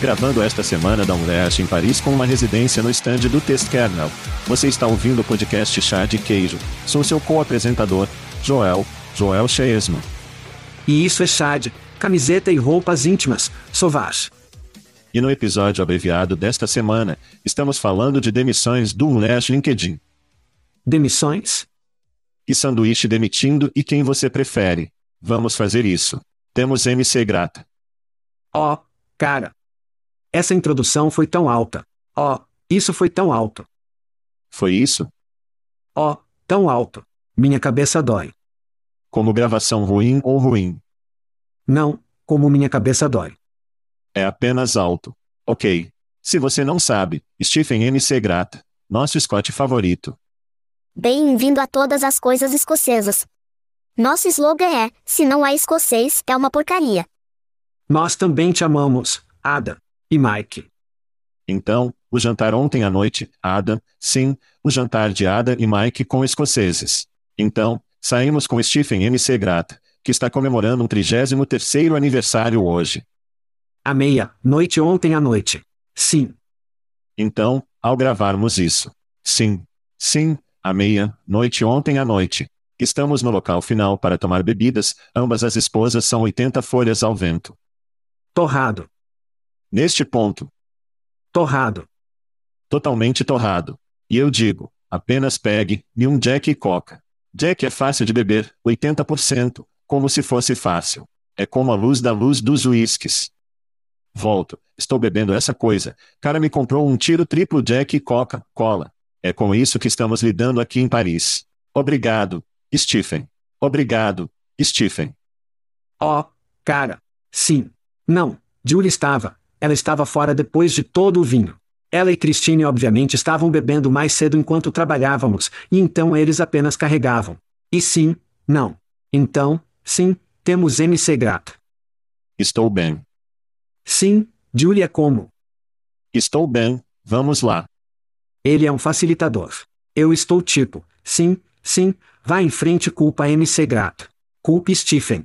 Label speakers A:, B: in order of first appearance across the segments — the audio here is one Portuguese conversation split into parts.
A: Gravando esta semana da UNEST em Paris com uma residência no stand do Test Kernel. Você está ouvindo o podcast Chá de Queijo. Sou seu co-apresentador, Joel, Joel Cheesman.
B: E isso é Chad, camiseta e roupas íntimas, Sauvage.
A: E no episódio abreviado desta semana, estamos falando de demissões do UNEST LinkedIn.
B: Demissões?
A: E sanduíche demitindo e quem você prefere. Vamos fazer isso. Temos MC Grata.
B: Ó, oh, cara, essa introdução foi tão alta. Oh, isso foi tão alto.
A: Foi isso?
B: Oh, tão alto. Minha cabeça dói.
A: Como gravação ruim ou ruim?
B: Não, como minha cabeça dói.
A: É apenas alto. Ok. Se você não sabe, Stephen M. C. Grata, nosso Scott favorito.
C: Bem-vindo a todas as coisas escocesas. Nosso slogan é: se não há escocês, é uma porcaria.
B: Nós também te amamos, Ada e Mike.
A: Então, o jantar ontem à noite, Adam, sim, o jantar de Ada e Mike com escoceses. Então, saímos com Stephen M. C. Grata, que está comemorando um 33º aniversário hoje.
B: À meia-noite ontem à noite. Sim.
A: Então, ao gravarmos isso. Sim. Sim, à meia-noite ontem à noite. Estamos no local final para tomar bebidas, ambas as esposas são 80 folhas ao vento.
B: Torrado.
A: Neste ponto.
B: Torrado.
A: Totalmente torrado. E eu digo, apenas pegue-me um Jack e Coca. Jack é fácil de beber, 80%, como se fosse fácil. É como a luz da luz dos uísques. Volto, estou bebendo essa coisa. Cara me comprou um tiro triplo Jack e Coca-Cola. É com isso que estamos lidando aqui em Paris. Obrigado, Stephen. Obrigado, Stephen.
B: Oh, cara. Sim. Não, Julie estava. Ela estava fora depois de todo o vinho. Ela e Christine obviamente estavam bebendo mais cedo enquanto trabalhávamos, e então eles apenas carregavam. E sim, não. Então, sim, temos MC Grata.
A: Estou bem.
B: Sim, Julia como?
A: Estou bem, vamos lá.
B: Ele é um facilitador. Eu estou tipo, sim, sim, vá em frente culpa MC Grata. Culpe Stephen.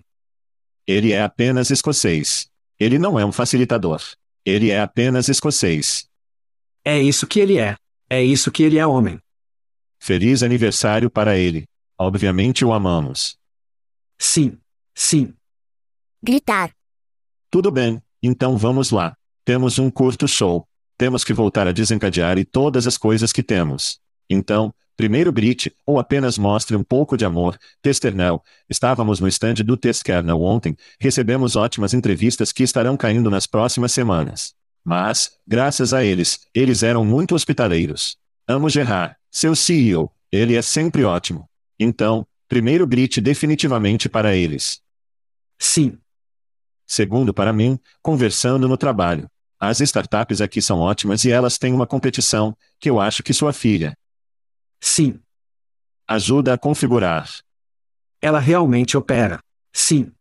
A: Ele é apenas escocês. Ele não é um facilitador. Ele é apenas escocês.
B: É isso que ele é. É isso que ele é homem.
A: Feliz aniversário para ele. Obviamente o amamos.
B: Sim. Sim.
C: Gritar.
A: Tudo bem, então vamos lá. Temos um curto show. Temos que voltar a desencadear e todas as coisas que temos. Então, Primeiro grite, ou apenas mostre um pouco de amor. Testernel. Estávamos no stand do Testkernel ontem, recebemos ótimas entrevistas que estarão caindo nas próximas semanas. Mas, graças a eles, eles eram muito hospitaleiros. Amo Gerard, seu CEO, ele é sempre ótimo. Então, primeiro grite definitivamente para eles.
B: Sim.
A: Segundo para mim, conversando no trabalho. As startups aqui são ótimas e elas têm uma competição, que eu acho que sua filha,
B: Sim.
A: Ajuda a configurar.
B: Ela realmente opera. Sim.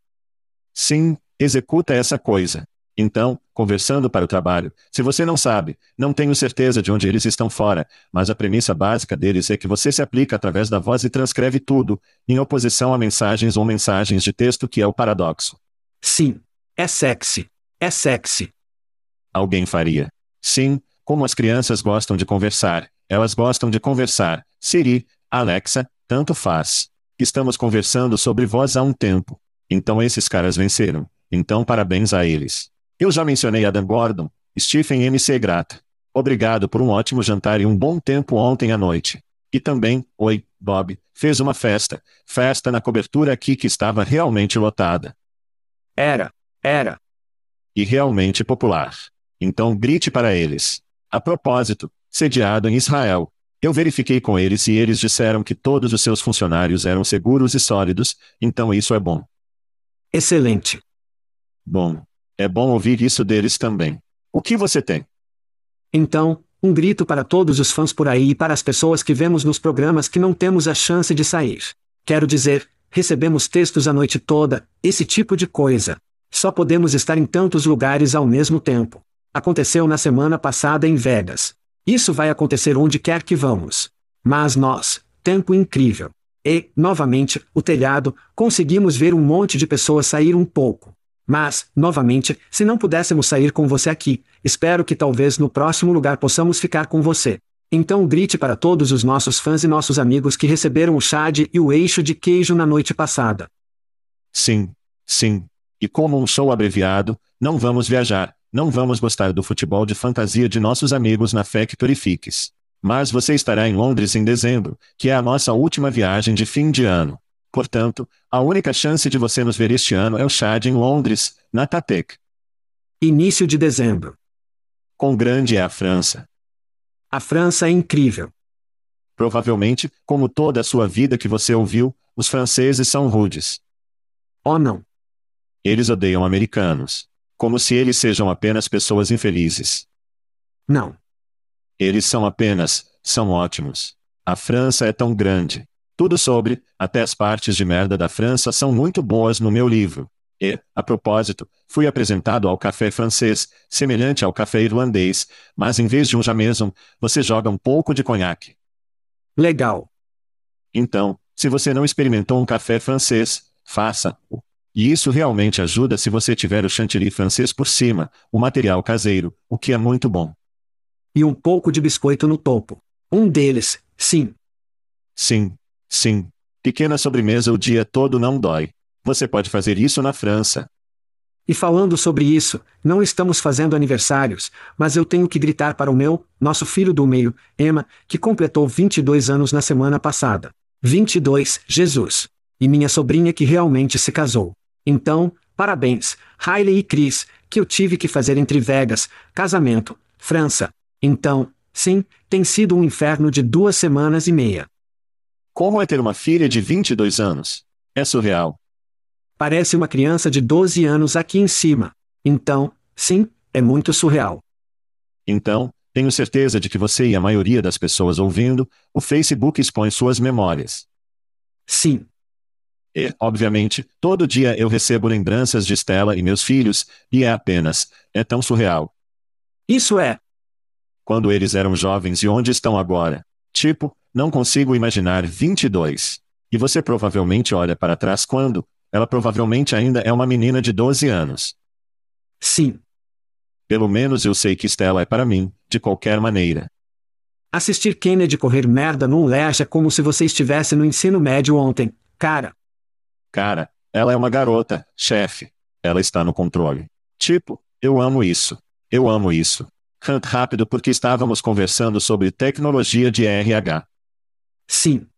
A: Sim, executa essa coisa. Então, conversando para o trabalho, se você não sabe, não tenho certeza de onde eles estão fora, mas a premissa básica deles é que você se aplica através da voz e transcreve tudo, em oposição a mensagens ou mensagens de texto que é o paradoxo.
B: Sim. É sexy. É sexy.
A: Alguém faria. Sim, como as crianças gostam de conversar, elas gostam de conversar. Siri, Alexa, tanto faz. Estamos conversando sobre voz há um tempo. Então esses caras venceram. Então parabéns a eles. Eu já mencionei Adam Gordon, Stephen MC Grata. Obrigado por um ótimo jantar e um bom tempo ontem à noite. E também, oi, Bob, fez uma festa. Festa na cobertura aqui que estava realmente lotada.
B: Era. Era.
A: E realmente popular. Então grite para eles. A propósito, sediado em Israel. Eu verifiquei com eles e eles disseram que todos os seus funcionários eram seguros e sólidos, então isso é bom.
B: Excelente.
A: Bom. É bom ouvir isso deles também. O que você tem?
B: Então, um grito para todos os fãs por aí e para as pessoas que vemos nos programas que não temos a chance de sair. Quero dizer, recebemos textos a noite toda, esse tipo de coisa. Só podemos estar em tantos lugares ao mesmo tempo. Aconteceu na semana passada em Vegas. Isso vai acontecer onde quer que vamos. Mas nós, tempo incrível. E, novamente, o telhado, conseguimos ver um monte de pessoas sair um pouco. Mas, novamente, se não pudéssemos sair com você aqui, espero que talvez no próximo lugar possamos ficar com você. Então grite para todos os nossos fãs e nossos amigos que receberam o chad e o eixo de queijo na noite passada.
A: Sim, sim. E como um show abreviado, não vamos viajar, não vamos gostar do futebol de fantasia de nossos amigos na Factory Fix. Mas você estará em Londres em dezembro, que é a nossa última viagem de fim de ano. Portanto, a única chance de você nos ver este ano é o Chad em Londres, na Tatec.
B: Início de dezembro.
A: Quão grande é a França?
B: A França é incrível.
A: Provavelmente, como toda a sua vida que você ouviu, os franceses são rudes.
B: Oh não.
A: Eles odeiam americanos. Como se eles sejam apenas pessoas infelizes.
B: Não.
A: Eles são apenas, são ótimos. A França é tão grande. Tudo sobre, até as partes de merda da França são muito boas no meu livro. E, a propósito, fui apresentado ao café francês, semelhante ao café irlandês, mas em vez de um jameson, você joga um pouco de conhaque.
B: Legal.
A: Então, se você não experimentou um café francês, faça-o. E isso realmente ajuda se você tiver o chantilly francês por cima, o material caseiro, o que é muito bom.
B: E um pouco de biscoito no topo. Um deles, sim.
A: Sim, sim. Pequena sobremesa o dia todo não dói. Você pode fazer isso na França.
B: E falando sobre isso, não estamos fazendo aniversários, mas eu tenho que gritar para o meu, nosso filho do meio, Emma, que completou 22 anos na semana passada. 22, Jesus. E minha sobrinha que realmente se casou. Então, parabéns, Riley e Chris, que eu tive que fazer entre Vegas, casamento, França. Então, sim, tem sido um inferno de duas semanas e meia.
A: Como é ter uma filha de 22 anos? É surreal.
B: Parece uma criança de 12 anos aqui em cima. Então, sim, é muito surreal.
A: Então, tenho certeza de que você e a maioria das pessoas ouvindo, o Facebook expõe suas memórias.
B: Sim,
A: e, obviamente, todo dia eu recebo lembranças de Stella e meus filhos, e é apenas, é tão surreal.
B: Isso é.
A: Quando eles eram jovens e onde estão agora? Tipo, não consigo imaginar 22. E você provavelmente olha para trás quando, ela provavelmente ainda é uma menina de 12 anos.
B: Sim.
A: Pelo menos eu sei que Stella é para mim, de qualquer maneira.
B: Assistir Kennedy correr merda num lash é como se você estivesse no ensino médio ontem, cara.
A: Cara, ela é uma garota, chefe. Ela está no controle. Tipo, eu amo isso. Eu amo isso. Hunt rápido porque estávamos conversando sobre tecnologia de RH.
B: Sim.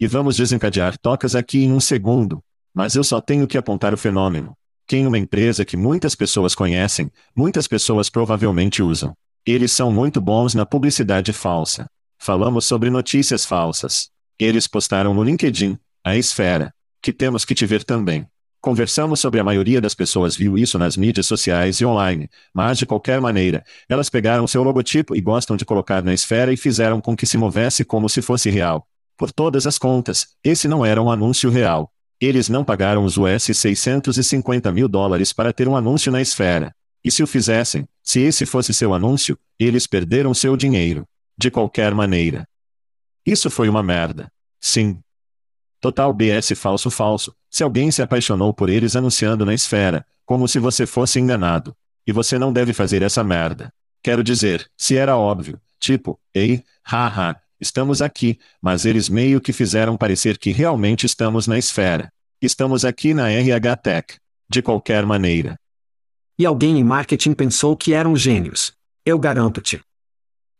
A: E vamos desencadear tocas aqui em um segundo. Mas eu só tenho que apontar o fenômeno. Quem uma empresa que muitas pessoas conhecem, muitas pessoas provavelmente usam. Eles são muito bons na publicidade falsa. Falamos sobre notícias falsas. Eles postaram no LinkedIn, a esfera, que temos que te ver também. Conversamos sobre a maioria das pessoas viu isso nas mídias sociais e online, mas de qualquer maneira, elas pegaram seu logotipo e gostam de colocar na esfera e fizeram com que se movesse como se fosse real. Por todas as contas, esse não era um anúncio real. Eles não pagaram os US 650 mil dólares para ter um anúncio na esfera. E se o fizessem, se esse fosse seu anúncio, eles perderam seu dinheiro. De qualquer maneira. Isso foi uma merda. Sim. Total BS falso falso. Se alguém se apaixonou por eles anunciando na esfera, como se você fosse enganado. E você não deve fazer essa merda. Quero dizer, se era óbvio, tipo, ei, haha, estamos aqui, mas eles meio que fizeram parecer que realmente estamos na esfera. Estamos aqui na RH Tech. De qualquer maneira.
B: E alguém em marketing pensou que eram gênios. Eu garanto-te.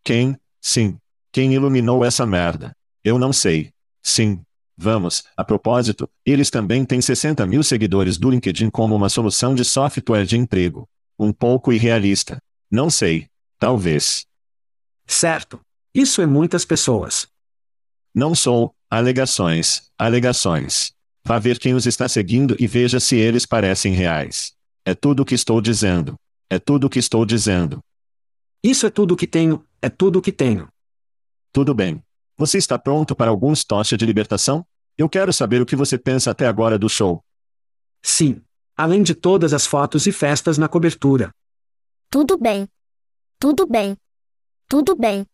A: Quem? Sim. Quem iluminou essa merda? Eu não sei. Sim. Vamos, a propósito, eles também têm 60 mil seguidores do LinkedIn como uma solução de software de emprego. Um pouco irrealista. Não sei. Talvez.
B: Certo. Isso é muitas pessoas.
A: Não sou. Alegações. Alegações. Vá ver quem os está seguindo e veja se eles parecem reais. É tudo o que estou dizendo. É tudo o que estou dizendo.
B: Isso é tudo o que tenho, é tudo o que tenho.
A: Tudo bem. Você está pronto para alguns tocha de libertação? Eu quero saber o que você pensa até agora do show.
B: Sim. Além de todas as fotos e festas na cobertura.
C: Tudo bem. Tudo bem. Tudo bem.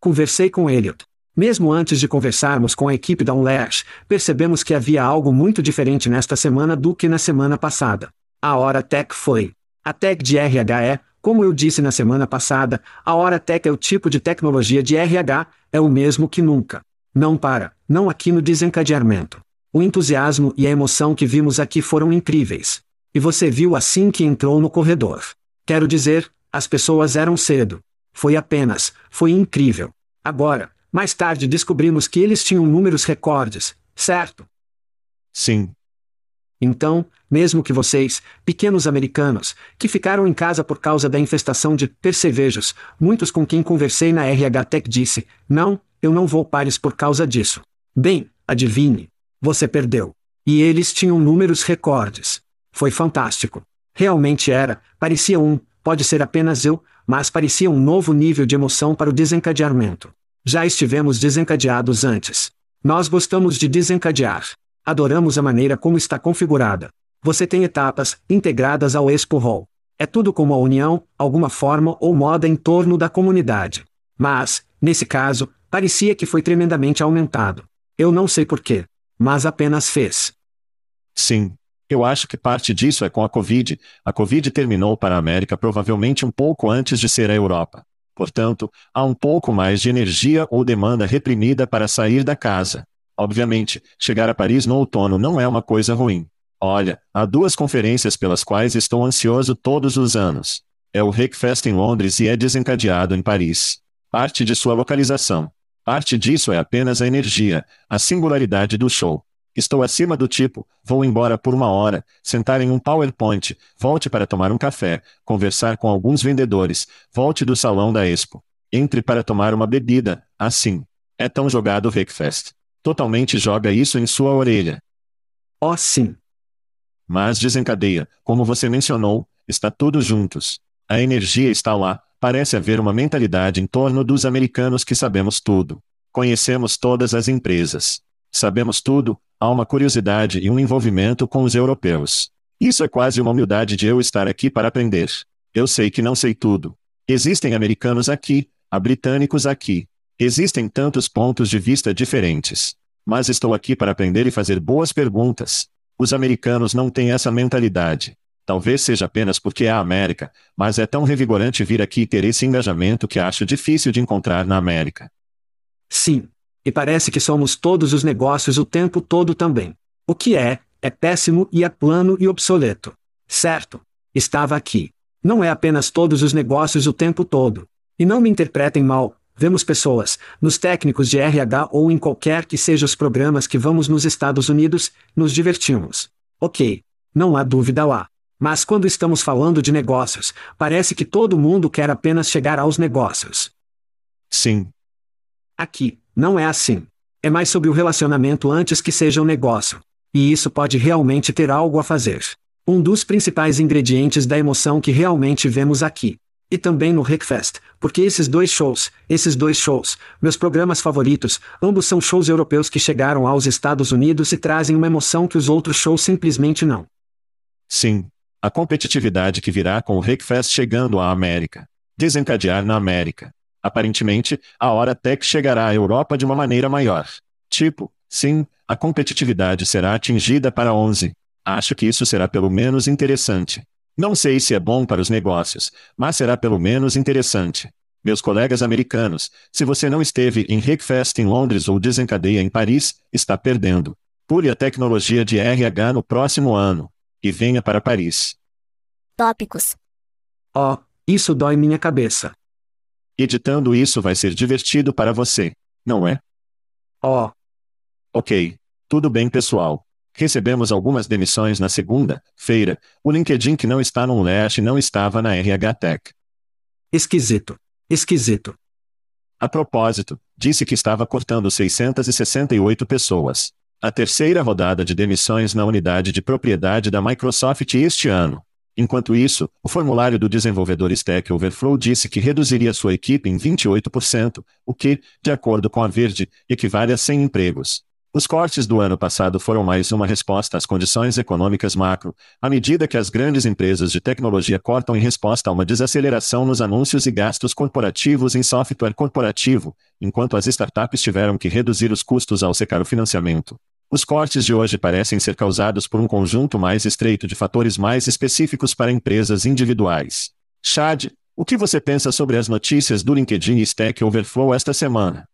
B: Conversei com Elliot. Mesmo antes de conversarmos com a equipe da Unlash, percebemos que havia algo muito diferente nesta semana do que na semana passada. A hora tech foi. A tech de RH é, como eu disse na semana passada, a hora tech é o tipo de tecnologia de RH, é o mesmo que nunca. Não para, não aqui no desencadeamento. O entusiasmo e a emoção que vimos aqui foram incríveis. E você viu assim que entrou no corredor. Quero dizer, as pessoas eram cedo. Foi apenas, foi incrível. Agora, mais tarde descobrimos que eles tinham números recordes, certo?
A: Sim,
B: então, mesmo que vocês, pequenos americanos, que ficaram em casa por causa da infestação de percevejos, muitos com quem conversei na RH Tech disse: Não, eu não vou pares por causa disso. Bem, adivinhe. Você perdeu. E eles tinham números recordes. Foi fantástico. Realmente era, parecia um, pode ser apenas eu, mas parecia um novo nível de emoção para o desencadeamento. Já estivemos desencadeados antes. Nós gostamos de desencadear. Adoramos a maneira como está configurada. Você tem etapas integradas ao Expo Hall. É tudo como a união, alguma forma ou moda em torno da comunidade. Mas, nesse caso, parecia que foi tremendamente aumentado. Eu não sei porquê. Mas apenas fez.
A: Sim. Eu acho que parte disso é com a Covid. A Covid terminou para a América provavelmente um pouco antes de ser a Europa. Portanto, há um pouco mais de energia ou demanda reprimida para sair da casa. Obviamente, chegar a Paris no outono não é uma coisa ruim. Olha, há duas conferências pelas quais estou ansioso todos os anos. É o Hackfest em Londres e é desencadeado em Paris. Parte de sua localização. Parte disso é apenas a energia, a singularidade do show. Estou acima do tipo, vou embora por uma hora, sentar em um PowerPoint, volte para tomar um café, conversar com alguns vendedores, volte do salão da Expo. Entre para tomar uma bebida, assim. É tão jogado o Hackfest totalmente joga isso em sua orelha.
B: Oh, sim.
A: Mas desencadeia, como você mencionou, está tudo juntos. A energia está lá, parece haver uma mentalidade em torno dos americanos que sabemos tudo. Conhecemos todas as empresas. Sabemos tudo, há uma curiosidade e um envolvimento com os europeus. Isso é quase uma humildade de eu estar aqui para aprender. Eu sei que não sei tudo. Existem americanos aqui, há britânicos aqui, Existem tantos pontos de vista diferentes. Mas estou aqui para aprender e fazer boas perguntas. Os americanos não têm essa mentalidade. Talvez seja apenas porque é a América, mas é tão revigorante vir aqui e ter esse engajamento que acho difícil de encontrar na América.
B: Sim. E parece que somos todos os negócios o tempo todo também. O que é, é péssimo e é plano e obsoleto. Certo. Estava aqui. Não é apenas todos os negócios o tempo todo. E não me interpretem mal, Vemos pessoas, nos técnicos de RH ou em qualquer que seja os programas que vamos nos Estados Unidos, nos divertimos. Ok. Não há dúvida lá. Mas quando estamos falando de negócios, parece que todo mundo quer apenas chegar aos negócios.
A: Sim.
B: Aqui, não é assim. É mais sobre o relacionamento antes que seja um negócio. E isso pode realmente ter algo a fazer. Um dos principais ingredientes da emoção que realmente vemos aqui. E também no Rickfest, porque esses dois shows, esses dois shows, meus programas favoritos, ambos são shows europeus que chegaram aos Estados Unidos e trazem uma emoção que os outros shows simplesmente não.
A: Sim. A competitividade que virá com o Rickfest chegando à América. Desencadear na América. Aparentemente, a hora tech chegará à Europa de uma maneira maior. Tipo, sim, a competitividade será atingida para 11. Acho que isso será pelo menos interessante. Não sei se é bom para os negócios, mas será pelo menos interessante. Meus colegas americanos, se você não esteve em Rickfest em Londres ou Desencadeia em Paris, está perdendo. Pule a tecnologia de RH no próximo ano. E venha para Paris.
C: Tópicos.
B: Oh, isso dói minha cabeça.
A: Editando isso vai ser divertido para você, não é?
B: Oh,
A: Ok. Tudo bem, pessoal. Recebemos algumas demissões na segunda-feira. O LinkedIn que não está no Leste não estava na RH Tech.
B: esquisito. Esquisito.
A: A propósito, disse que estava cortando 668 pessoas. A terceira rodada de demissões na unidade de propriedade da Microsoft este ano. Enquanto isso, o formulário do desenvolvedor Stack Overflow disse que reduziria sua equipe em 28%, o que, de acordo com a Verde, equivale a 100 empregos. Os cortes do ano passado foram mais uma resposta às condições econômicas macro, à medida que as grandes empresas de tecnologia cortam em resposta a uma desaceleração nos anúncios e gastos corporativos em software corporativo, enquanto as startups tiveram que reduzir os custos ao secar o financiamento. Os cortes de hoje parecem ser causados por um conjunto mais estreito de fatores mais específicos para empresas individuais. Chad, o que você pensa sobre as notícias do LinkedIn e Stack Overflow esta semana?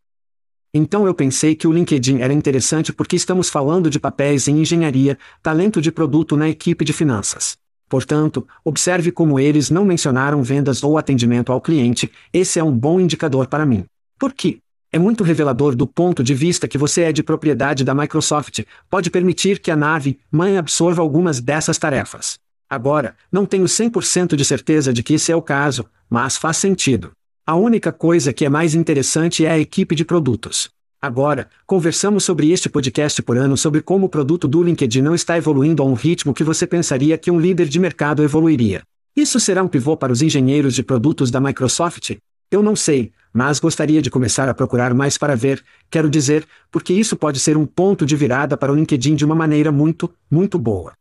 B: Então eu pensei que o LinkedIn era interessante porque estamos falando de papéis em engenharia, talento de produto na equipe de finanças. Portanto, observe como eles não mencionaram vendas ou atendimento ao cliente, esse é um bom indicador para mim. Por quê? É muito revelador do ponto de vista que você é de propriedade da Microsoft, pode permitir que a nave mãe absorva algumas dessas tarefas. Agora, não tenho 100% de certeza de que esse é o caso, mas faz sentido. A única coisa que é mais interessante é a equipe de produtos. Agora, conversamos sobre este podcast por ano sobre como o produto do LinkedIn não está evoluindo a um ritmo que você pensaria que um líder de mercado evoluiria. Isso será um pivô para os engenheiros de produtos da Microsoft? Eu não sei, mas gostaria de começar a procurar mais para ver, quero dizer, porque isso pode ser um ponto de virada para o LinkedIn de uma maneira muito, muito boa.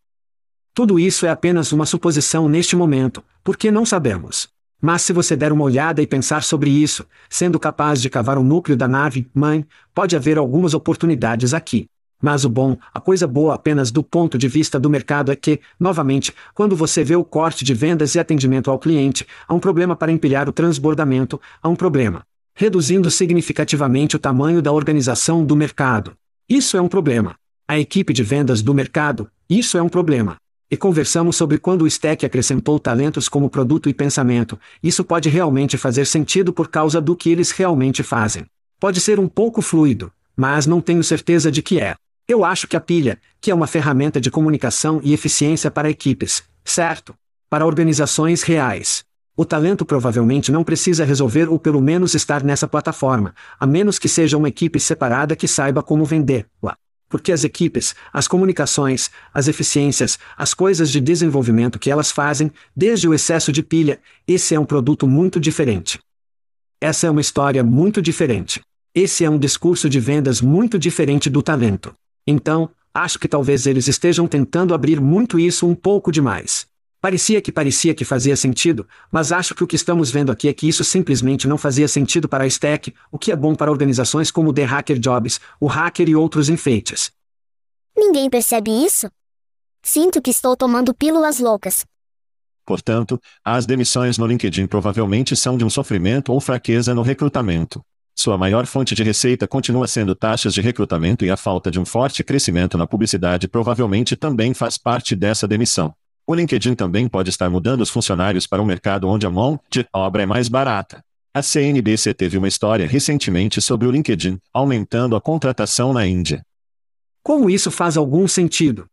B: Tudo isso é apenas uma suposição neste momento, porque não sabemos. Mas se você der uma olhada e pensar sobre isso, sendo capaz de cavar o núcleo da nave, mãe, pode haver algumas oportunidades aqui. Mas o bom, a coisa boa apenas do ponto de vista do mercado é que, novamente, quando você vê o corte de vendas e atendimento ao cliente, há um problema para empilhar o transbordamento, há um problema. Reduzindo significativamente o tamanho da organização do mercado. Isso é um problema. A equipe de vendas do mercado, isso é um problema. E conversamos sobre quando o Stack acrescentou talentos como produto e pensamento, isso pode realmente fazer sentido por causa do que eles realmente fazem. Pode ser um pouco fluido, mas não tenho certeza de que é. Eu acho que a pilha, que é uma ferramenta de comunicação e eficiência para equipes, certo? Para organizações reais. O talento provavelmente não precisa resolver ou pelo menos estar nessa plataforma, a menos que seja uma equipe separada que saiba como vender. Lá. Porque as equipes, as comunicações, as eficiências, as coisas de desenvolvimento que elas fazem, desde o excesso de pilha, esse é um produto muito diferente. Essa é uma história muito diferente. Esse é um discurso de vendas muito diferente do talento. Então, acho que talvez eles estejam tentando abrir muito isso um pouco demais. Parecia que parecia que fazia sentido, mas acho que o que estamos vendo aqui é que isso simplesmente não fazia sentido para a Stack, o que é bom para organizações como The Hacker Jobs, o Hacker e outros enfeites.
C: Ninguém percebe isso? Sinto que estou tomando pílulas loucas.
A: Portanto, as demissões no LinkedIn provavelmente são de um sofrimento ou fraqueza no recrutamento. Sua maior fonte de receita continua sendo taxas de recrutamento e a falta de um forte crescimento na publicidade provavelmente também faz parte dessa demissão. O LinkedIn também pode estar mudando os funcionários para um mercado onde a mão de obra é mais barata. A CNBC teve uma história recentemente sobre o LinkedIn, aumentando a contratação na Índia.
B: Como isso faz algum sentido?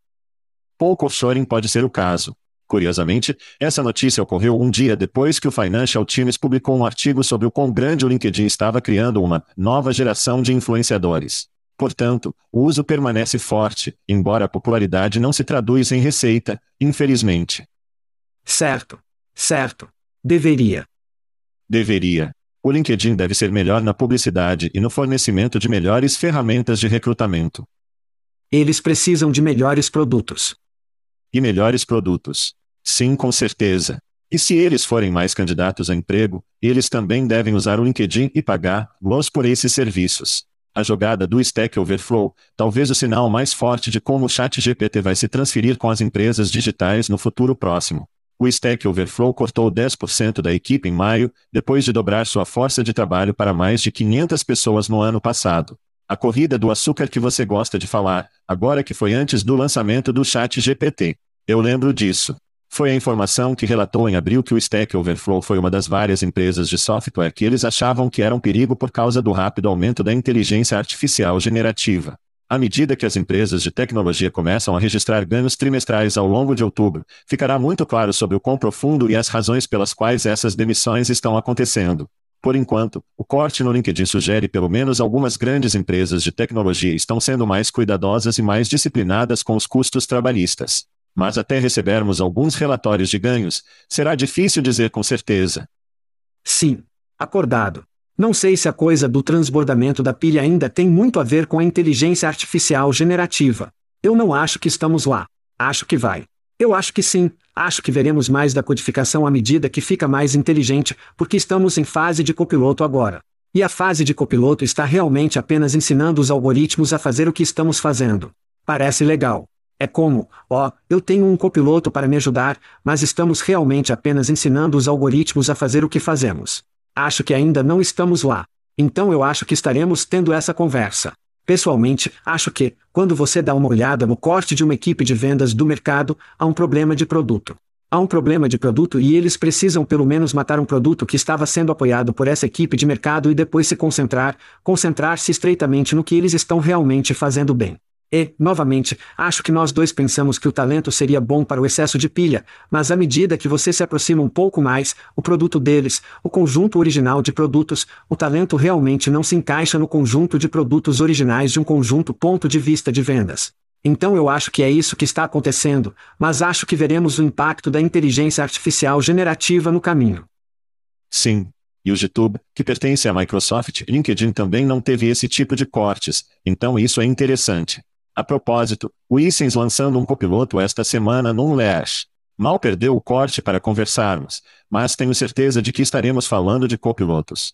A: Pouco offshoring pode ser o caso. Curiosamente, essa notícia ocorreu um dia depois que o Financial Times publicou um artigo sobre o quão grande o LinkedIn estava criando uma nova geração de influenciadores. Portanto, o uso permanece forte, embora a popularidade não se traduz em receita, infelizmente.
B: Certo. Certo. Deveria.
A: Deveria. O LinkedIn deve ser melhor na publicidade e no fornecimento de melhores ferramentas de recrutamento.
B: Eles precisam de melhores produtos
A: e melhores produtos. Sim, com certeza. E se eles forem mais candidatos a emprego, eles também devem usar o LinkedIn e pagar-los por esses serviços. A jogada do Stack Overflow, talvez o sinal mais forte de como o ChatGPT vai se transferir com as empresas digitais no futuro próximo. O Stack Overflow cortou 10% da equipe em maio, depois de dobrar sua força de trabalho para mais de 500 pessoas no ano passado. A corrida do açúcar que você gosta de falar, agora que foi antes do lançamento do ChatGPT. Eu lembro disso. Foi a informação que relatou em abril que o Stack Overflow foi uma das várias empresas de software que eles achavam que era um perigo por causa do rápido aumento da inteligência artificial generativa. À medida que as empresas de tecnologia começam a registrar ganhos trimestrais ao longo de outubro, ficará muito claro sobre o quão profundo e as razões pelas quais essas demissões estão acontecendo. Por enquanto, o corte no LinkedIn sugere pelo menos algumas grandes empresas de tecnologia estão sendo mais cuidadosas e mais disciplinadas com os custos trabalhistas. Mas até recebermos alguns relatórios de ganhos, será difícil dizer com certeza.
B: Sim. Acordado. Não sei se a coisa do transbordamento da pilha ainda tem muito a ver com a inteligência artificial generativa. Eu não acho que estamos lá. Acho que vai. Eu acho que sim. Acho que veremos mais da codificação à medida que fica mais inteligente, porque estamos em fase de copiloto agora. E a fase de copiloto está realmente apenas ensinando os algoritmos a fazer o que estamos fazendo. Parece legal. É como, ó, oh, eu tenho um copiloto para me ajudar, mas estamos realmente apenas ensinando os algoritmos a fazer o que fazemos. Acho que ainda não estamos lá. Então eu acho que estaremos tendo essa conversa. Pessoalmente, acho que, quando você dá uma olhada no corte de uma equipe de vendas do mercado, há um problema de produto. Há um problema de produto e eles precisam pelo menos matar um produto que estava sendo apoiado por essa equipe de mercado e depois se concentrar, concentrar-se estreitamente no que eles estão realmente fazendo bem. E, novamente, acho que nós dois pensamos que o talento seria bom para o excesso de pilha, mas à medida que você se aproxima um pouco mais, o produto deles, o conjunto original de produtos, o talento realmente não se encaixa no conjunto de produtos originais de um conjunto ponto de vista de vendas. Então eu acho que é isso que está acontecendo, mas acho que veremos o impacto da inteligência artificial generativa no caminho.
A: Sim. E o YouTube, que pertence à Microsoft, LinkedIn também não teve esse tipo de cortes, então isso é interessante. A propósito, o Issens lançando um copiloto esta semana num Lash. Mal perdeu o corte para conversarmos, mas tenho certeza de que estaremos falando de copilotos.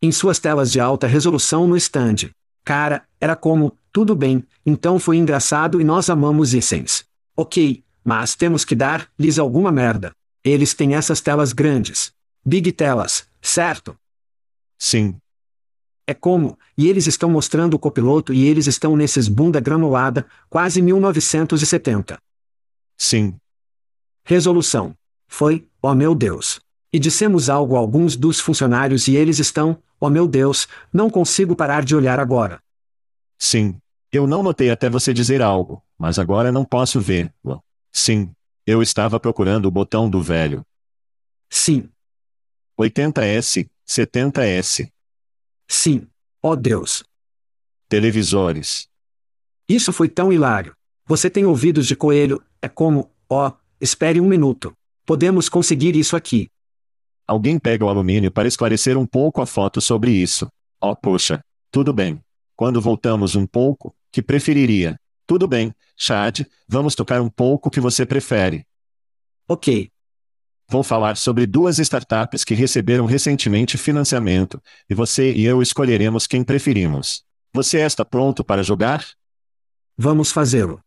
B: Em suas telas de alta resolução no stand. Cara, era como, tudo bem, então foi engraçado e nós amamos Issens. Ok, mas temos que dar-lhes alguma merda. Eles têm essas telas grandes. Big telas, certo?
A: Sim,
B: é como, e eles estão mostrando o copiloto e eles estão nesses bunda granulada, quase 1970.
A: Sim.
B: Resolução. Foi, ó oh meu Deus. E dissemos algo a alguns dos funcionários e eles estão, ó oh meu Deus, não consigo parar de olhar agora.
A: Sim. Eu não notei até você dizer algo, mas agora não posso ver. Sim. Eu estava procurando o botão do velho.
B: Sim.
A: 80S, 70S.
B: Sim. Oh Deus.
A: Televisores.
B: Isso foi tão hilário. Você tem ouvidos de coelho, é como, ó, oh, espere um minuto. Podemos conseguir isso aqui.
A: Alguém pega o alumínio para esclarecer um pouco a foto sobre isso. Oh, poxa. Tudo bem. Quando voltamos um pouco, que preferiria? Tudo bem, Chad, vamos tocar um pouco o que você prefere.
B: Ok.
A: Vou falar sobre duas startups que receberam recentemente financiamento, e você e eu escolheremos quem preferimos. Você está pronto para jogar?
B: Vamos fazê-lo.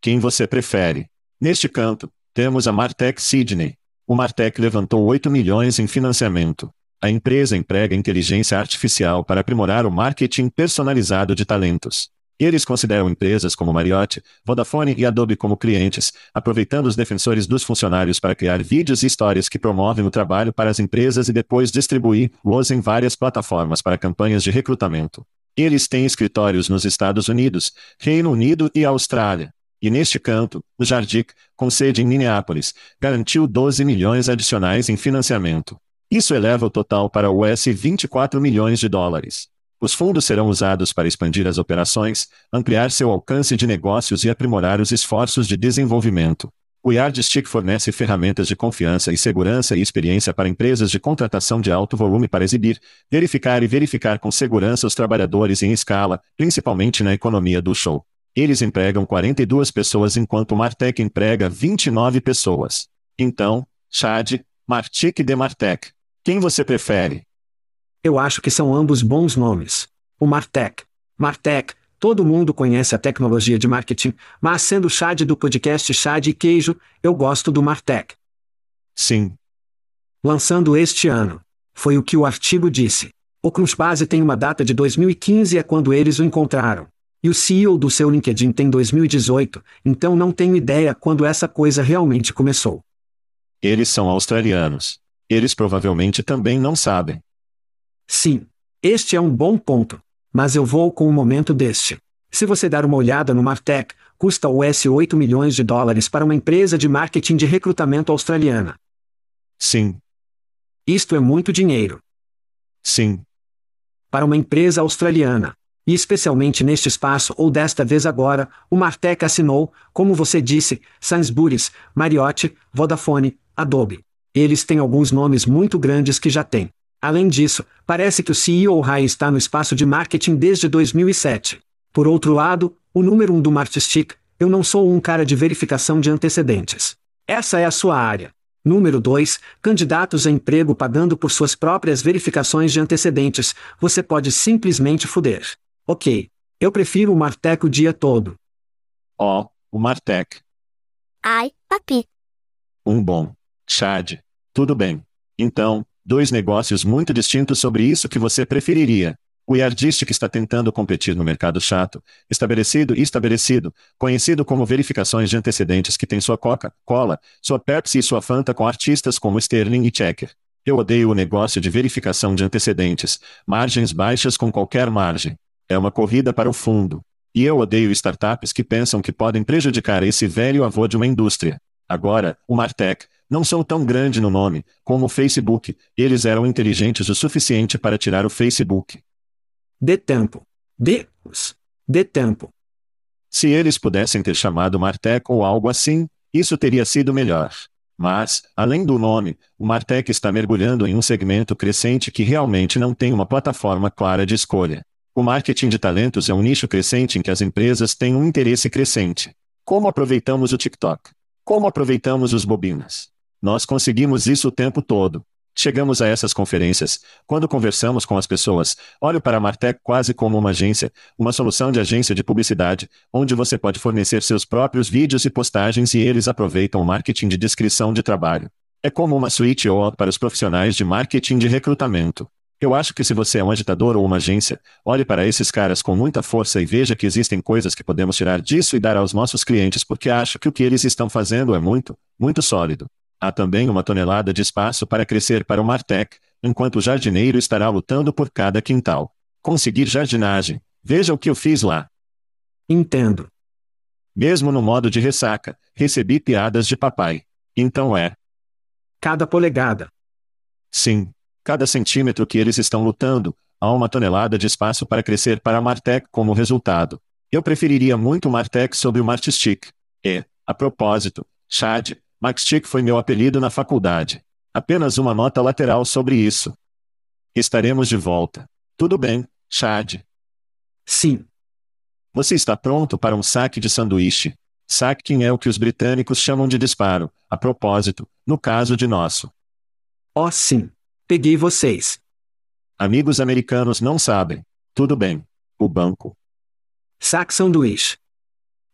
A: Quem você prefere? Neste canto, temos a Martech Sydney. O Martech levantou 8 milhões em financiamento. A empresa emprega inteligência artificial para aprimorar o marketing personalizado de talentos. Eles consideram empresas como Marriott, Vodafone e Adobe como clientes, aproveitando os defensores dos funcionários para criar vídeos e histórias que promovem o trabalho para as empresas e depois distribuir-os em várias plataformas para campanhas de recrutamento. Eles têm escritórios nos Estados Unidos, Reino Unido e Austrália. E neste canto, o Jardic, com sede em Minneapolis, garantiu 12 milhões adicionais em financiamento. Isso eleva o total para US 24 milhões de dólares. Os fundos serão usados para expandir as operações, ampliar seu alcance de negócios e aprimorar os esforços de desenvolvimento. O Yardstick fornece ferramentas de confiança e segurança e experiência para empresas de contratação de alto volume para exibir, verificar e verificar com segurança os trabalhadores em escala, principalmente na economia do show. Eles empregam 42 pessoas enquanto o Martech emprega 29 pessoas. Então, Chad, Martic e Demartec. Quem você prefere?
B: Eu acho que são ambos bons nomes. O Martech. Martech, Todo mundo conhece a tecnologia de marketing, mas sendo Chad do podcast Chad e Queijo, eu gosto do Martech.
A: Sim.
B: Lançando este ano. Foi o que o artigo disse. O Crunchbase tem uma data de 2015 é quando eles o encontraram. E o CEO do seu LinkedIn tem 2018, então não tenho ideia quando essa coisa realmente começou.
A: Eles são australianos. Eles provavelmente também não sabem.
B: Sim. Este é um bom ponto. Mas eu vou com o momento deste. Se você dar uma olhada no Martech, custa US 8 milhões de dólares para uma empresa de marketing de recrutamento australiana.
A: Sim.
B: Isto é muito dinheiro.
A: Sim.
B: Para uma empresa australiana. E especialmente neste espaço ou desta vez agora, o Martech assinou, como você disse, Sainsbury's, Marriott, Vodafone, Adobe. Eles têm alguns nomes muito grandes que já têm. Além disso, parece que o CEO Rai está no espaço de marketing desde 2007. Por outro lado, o número 1 um do Martistic, eu não sou um cara de verificação de antecedentes. Essa é a sua área. Número 2, candidatos a emprego pagando por suas próprias verificações de antecedentes, você pode simplesmente fuder. Ok. Eu prefiro o Martech o dia todo.
A: Ó, oh, o Martech.
C: Ai, papi.
A: Um bom. Chad. Tudo bem. Então, Dois negócios muito distintos sobre isso que você preferiria. O Yardistic está tentando competir no mercado chato, estabelecido e estabelecido, conhecido como verificações de antecedentes que tem sua Coca-Cola, sua Pepsi e sua Fanta com artistas como Sterling e Checker. Eu odeio o negócio de verificação de antecedentes, margens baixas com qualquer margem. É uma corrida para o fundo. E eu odeio startups que pensam que podem prejudicar esse velho avô de uma indústria. Agora, o Martech, não são tão grande no nome, como o Facebook, eles eram inteligentes o suficiente para tirar o Facebook.
B: De tempo. De. De tempo.
A: Se eles pudessem ter chamado Martech ou algo assim, isso teria sido melhor. Mas, além do nome, o Martech está mergulhando em um segmento crescente que realmente não tem uma plataforma clara de escolha. O marketing de talentos é um nicho crescente em que as empresas têm um interesse crescente. Como aproveitamos o TikTok? Como aproveitamos os bobinas? Nós conseguimos isso o tempo todo. Chegamos a essas conferências. Quando conversamos com as pessoas, olho para a Martech quase como uma agência, uma solução de agência de publicidade, onde você pode fornecer seus próprios vídeos e postagens e eles aproveitam o marketing de descrição de trabalho. É como uma suíte ou para os profissionais de marketing de recrutamento. Eu acho que se você é um agitador ou uma agência, olhe para esses caras com muita força e veja que existem coisas que podemos tirar disso e dar aos nossos clientes porque acho que o que eles estão fazendo é muito, muito sólido. Há também uma tonelada de espaço para crescer para o Martech, enquanto o jardineiro estará lutando por cada quintal. Conseguir jardinagem. Veja o que eu fiz lá.
B: Entendo.
A: Mesmo no modo de ressaca, recebi piadas de papai. Então é.
B: Cada polegada.
A: Sim. Cada centímetro que eles estão lutando, há uma tonelada de espaço para crescer para a Martech como resultado. Eu preferiria muito o Martech sobre o Martistic. E, a propósito, Chad, Maxtick foi meu apelido na faculdade. Apenas uma nota lateral sobre isso. Estaremos de volta. Tudo bem, Chad?
B: Sim.
A: Você está pronto para um saque de sanduíche? Sacking é o que os britânicos chamam de disparo, a propósito, no caso de nosso.
B: Oh, sim. Peguei vocês.
A: Amigos americanos não sabem. Tudo bem. O banco.
B: Saque sanduíche.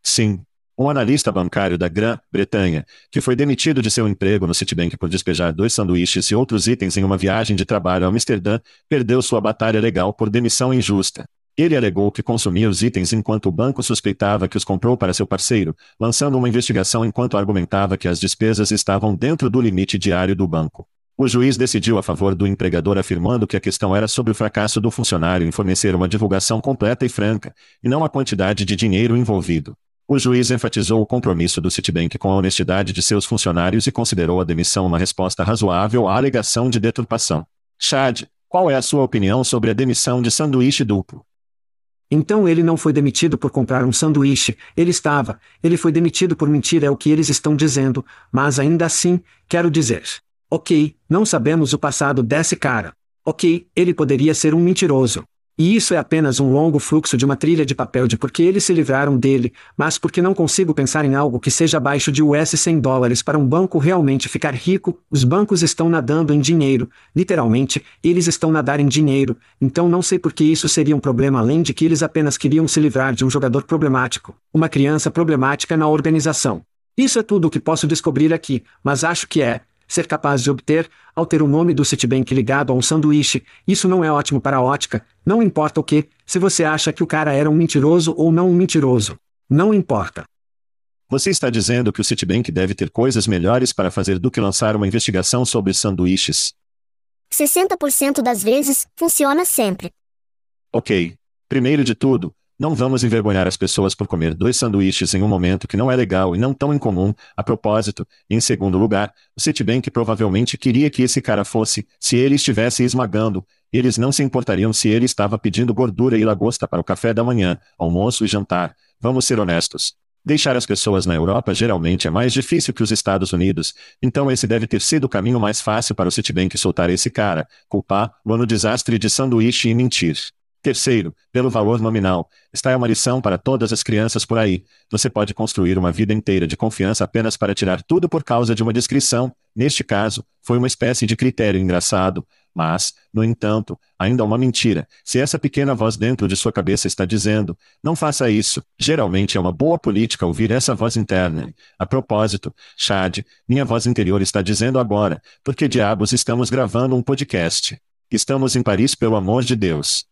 A: Sim, um analista bancário da Grã-Bretanha, que foi demitido de seu emprego no Citibank por despejar dois sanduíches e outros itens em uma viagem de trabalho a Amsterdã, perdeu sua batalha legal por demissão injusta. Ele alegou que consumia os itens enquanto o banco suspeitava que os comprou para seu parceiro, lançando uma investigação enquanto argumentava que as despesas estavam dentro do limite diário do banco. O juiz decidiu a favor do empregador afirmando que a questão era sobre o fracasso do funcionário em fornecer uma divulgação completa e franca, e não a quantidade de dinheiro envolvido. O juiz enfatizou o compromisso do Citibank com a honestidade de seus funcionários e considerou a demissão uma resposta razoável à alegação de deturpação. Chad, qual é a sua opinião sobre a demissão de sanduíche duplo?
B: Então ele não foi demitido por comprar um sanduíche, ele estava, ele foi demitido por mentir é o que eles estão dizendo, mas ainda assim, quero dizer. Ok, não sabemos o passado desse cara. Ok, ele poderia ser um mentiroso. E isso é apenas um longo fluxo de uma trilha de papel de porque eles se livraram dele, mas porque não consigo pensar em algo que seja abaixo de US 100 dólares para um banco realmente ficar rico, os bancos estão nadando em dinheiro, literalmente, eles estão nadar em dinheiro, então não sei por que isso seria um problema além de que eles apenas queriam se livrar de um jogador problemático, uma criança problemática na organização. Isso é tudo o que posso descobrir aqui, mas acho que é, ser capaz de obter, ao ter o nome do Citibank ligado a um sanduíche, isso não é ótimo para a ótica, não importa o que, se você acha que o cara era um mentiroso ou não um mentiroso. Não importa.
A: Você está dizendo que o Citibank deve ter coisas melhores para fazer do que lançar uma investigação sobre sanduíches.
C: 60% das vezes, funciona sempre.
A: Ok. Primeiro de tudo, não vamos envergonhar as pessoas por comer dois sanduíches em um momento que não é legal e não tão incomum. A propósito, em segundo lugar, o Citibank provavelmente queria que esse cara fosse, se ele estivesse esmagando, eles não se importariam se ele estava pedindo gordura e lagosta para o café da manhã, almoço e jantar. Vamos ser honestos. Deixar as pessoas na Europa geralmente é mais difícil que os Estados Unidos, então esse deve ter sido o caminho mais fácil para o Citibank soltar esse cara, culpar-lo no desastre de sanduíche e mentir. Terceiro, pelo valor nominal. Está é uma lição para todas as crianças por aí. Você pode construir uma vida inteira de confiança apenas para tirar tudo por causa de uma descrição. Neste caso, foi uma espécie de critério engraçado. Mas, no entanto, ainda uma mentira. Se essa pequena voz dentro de sua cabeça está dizendo, não faça isso, geralmente é uma boa política ouvir essa voz interna. A propósito, Chad, minha voz interior está dizendo agora, porque diabos estamos gravando um podcast. Estamos em Paris pelo amor de Deus.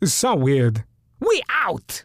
D: It's so weird. We out!